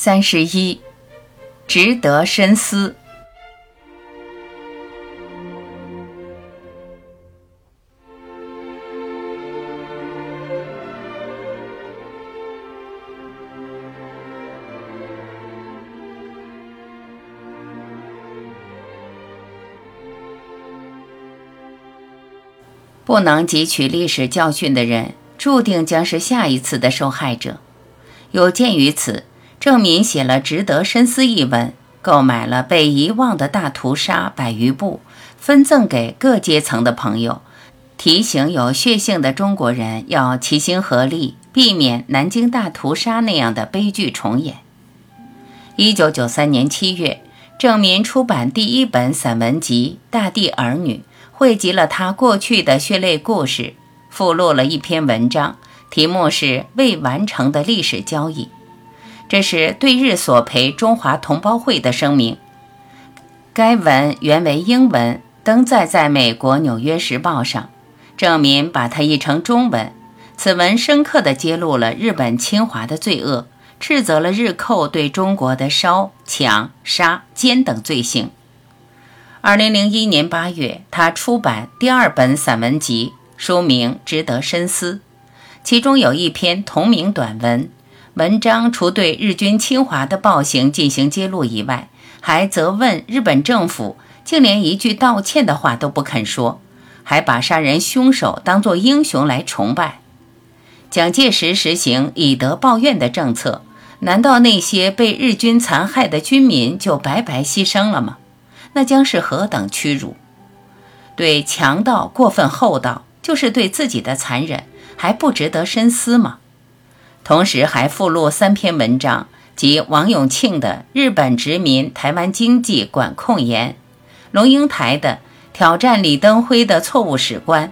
三十一，值得深思。不能汲取历史教训的人，注定将是下一次的受害者。有鉴于此，郑民写了值得深思一文，购买了被遗忘的大屠杀百余部，分赠给各阶层的朋友，提醒有血性的中国人要齐心合力，避免南京大屠杀那样的悲剧重演。一九九三年七月，郑民出版第一本散文集《大地儿女》。汇集了他过去的血泪故事，附录了一篇文章，题目是《未完成的历史交易》。这是对日索赔中华同胞会的声明。该文原为英文，登载在美国《纽约时报》上。郑民把它译成中文。此文深刻地揭露了日本侵华的罪恶，斥责了日寇对中国的烧、抢、杀、奸等罪行。二零零一年八月，他出版第二本散文集，书名值得深思。其中有一篇同名短文，文章除对日军侵华的暴行进行揭露以外，还责问日本政府竟连一句道歉的话都不肯说，还把杀人凶手当作英雄来崇拜。蒋介石实行以德报怨的政策，难道那些被日军残害的军民就白白牺牲了吗？那将是何等屈辱！对强盗过分厚道，就是对自己的残忍，还不值得深思吗？同时还附录三篇文章，即王永庆的《日本殖民台湾经济管控言》，龙应台的《挑战李登辉的错误史观》，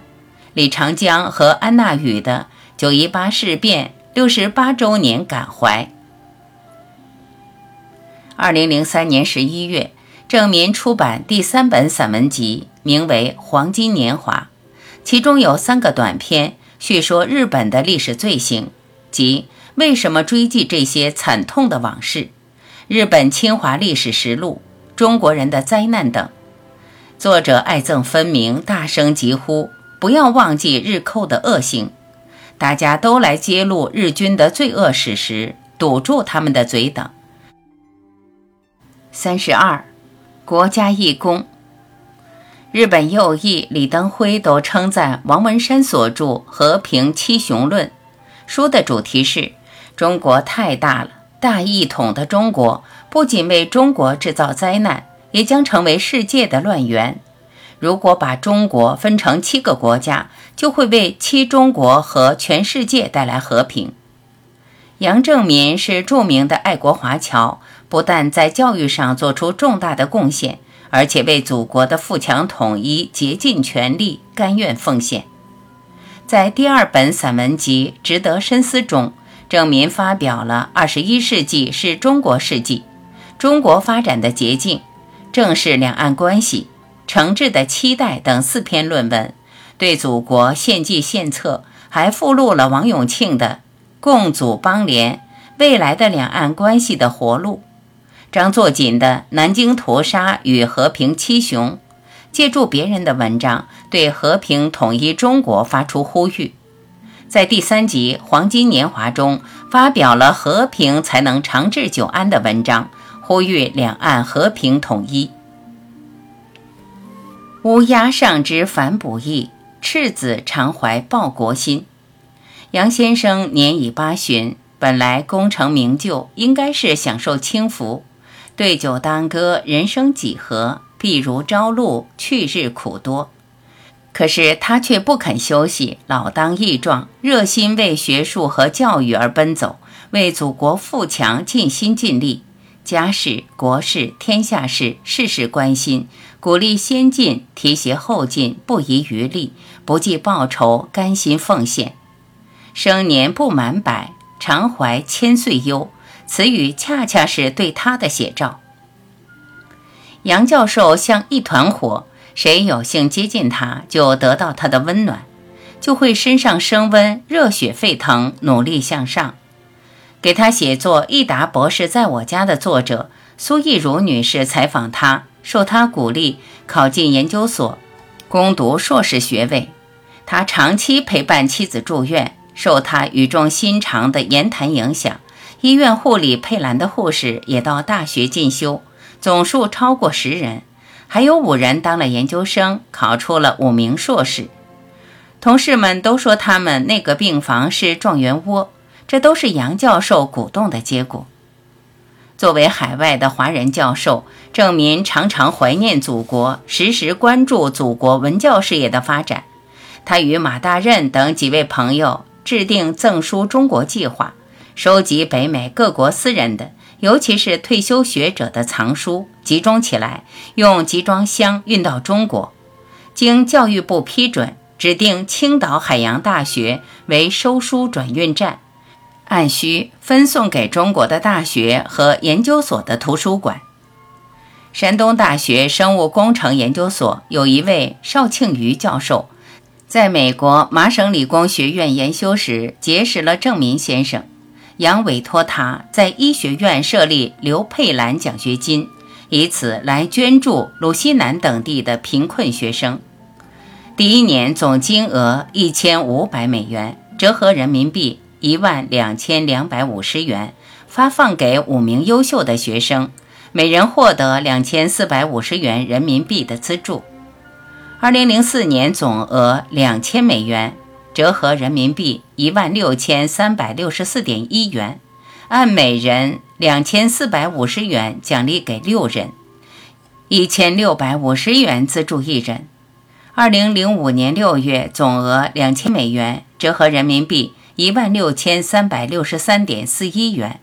李长江和安娜宇的《九一八事变六十八周年感怀》。二零零三年十一月。郑民出版第三本散文集，名为《黄金年华》，其中有三个短篇，叙说日本的历史罪行，即为什么追记这些惨痛的往事、日本侵华历史实录、中国人的灾难等。作者爱憎分明，大声疾呼：不要忘记日寇的恶行！大家都来揭露日军的罪恶史实，堵住他们的嘴等。三十二。国家义工，日本右翼李登辉都称赞王文山所著《和平七雄论》书的主题是：中国太大了，大一统的中国不仅为中国制造灾难，也将成为世界的乱源。如果把中国分成七个国家，就会为七中国和全世界带来和平。杨正民是著名的爱国华侨，不但在教育上做出重大的贡献，而且为祖国的富强统一竭尽全力，甘愿奉献。在第二本散文集《值得深思》中，郑民发表了“二十一世纪是中国世纪，中国发展的捷径，正是两岸关系，诚挚的期待”等四篇论文，对祖国献计献策，还附录了王永庆的。共组邦联，未来的两岸关系的活路。张作锦的《南京屠杀与和平七雄》，借助别人的文章，对和平统一中国发出呼吁。在第三集《黄金年华》中，发表了“和平才能长治久安”的文章，呼吁两岸和平统一。乌鸦上知反哺意，赤子常怀报国心。杨先生年已八旬，本来功成名就，应该是享受清福，对酒当歌，人生几何？譬如朝露，去日苦多。可是他却不肯休息，老当益壮，热心为学术和教育而奔走，为祖国富强尽心尽力，家事、国事、天下事，事事关心，鼓励先进，提携后进，不遗余力，不计报酬，甘心奉献。生年不满百，常怀千岁忧。此语恰恰是对他的写照。杨教授像一团火，谁有幸接近他，就得到他的温暖，就会身上升温，热血沸腾，努力向上。给他写作《益达博士在我家》的作者苏亦如女士采访他，受他鼓励考进研究所，攻读硕士学位。他长期陪伴妻子住院，受他语重心长的言谈影响，医院护理佩兰的护士也到大学进修，总数超过十人，还有五人当了研究生，考出了五名硕士。同事们都说他们那个病房是状元窝。这都是杨教授鼓动的结果。作为海外的华人教授，郑民常常怀念祖国，时时关注祖国文教事业的发展。他与马大任等几位朋友制定赠书中国计划，收集北美各国私人的，尤其是退休学者的藏书，集中起来，用集装箱运到中国。经教育部批准，指定青岛海洋大学为收书转运站。按需分送给中国的大学和研究所的图书馆。山东大学生物工程研究所有一位邵庆瑜教授，在美国麻省理工学院研修时结识了郑民先生，杨委托他在医学院设立刘佩兰奖学金，以此来捐助鲁西南等地的贫困学生。第一年总金额一千五百美元，折合人民币。一万两千两百五十元发放给五名优秀的学生，每人获得两千四百五十元人民币的资助。二零零四年总额两千美元，折合人民币一万六千三百六十四点一元，按每人两千四百五十元奖励给六人，一千六百五十元资助一人。二零零五年六月总额两千美元，折合人民币。一万六千三百六十三点四一元，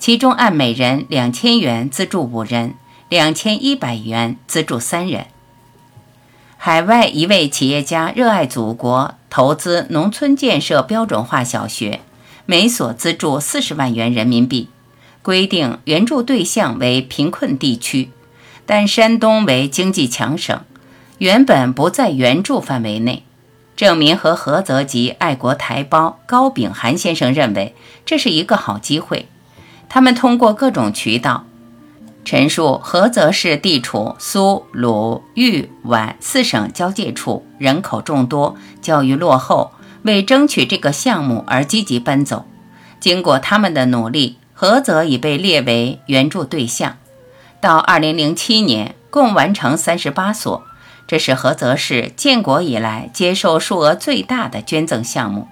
其中按每人两千元资助五人，两千一百元资助三人。海外一位企业家热爱祖国，投资农村建设标准化小学，每所资助四十万元人民币，规定援助对象为贫困地区，但山东为经济强省，原本不在援助范围内。郑民和菏泽籍爱国台胞高秉涵先生认为这是一个好机会。他们通过各种渠道陈述，菏泽市地处苏鲁豫皖四省交界处，人口众多，教育落后，为争取这个项目而积极奔走。经过他们的努力，菏泽已被列为援助对象。到2007年，共完成38所。这是菏泽市建国以来接受数额最大的捐赠项目。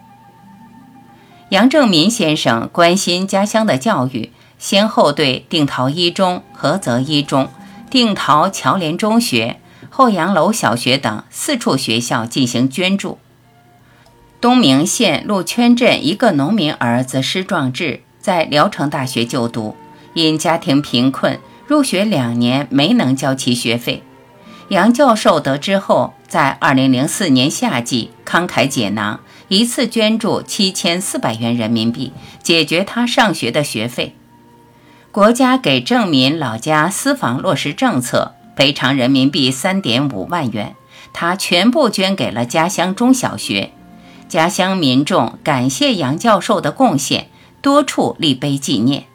杨正民先生关心家乡的教育，先后对定陶一中、菏泽一中、定陶侨联中学、后杨楼小学等四处学校进行捐助。东明县鹿圈镇一个农民儿子施壮志在聊城大学就读，因家庭贫困，入学两年没能交齐学费。杨教授得知后，在2004年夏季慷慨解囊，一次捐助7400元人民币，解决他上学的学费。国家给郑民老家私房落实政策，赔偿人民币三点五万元，他全部捐给了家乡中小学。家乡民众感谢杨教授的贡献，多处立碑纪念。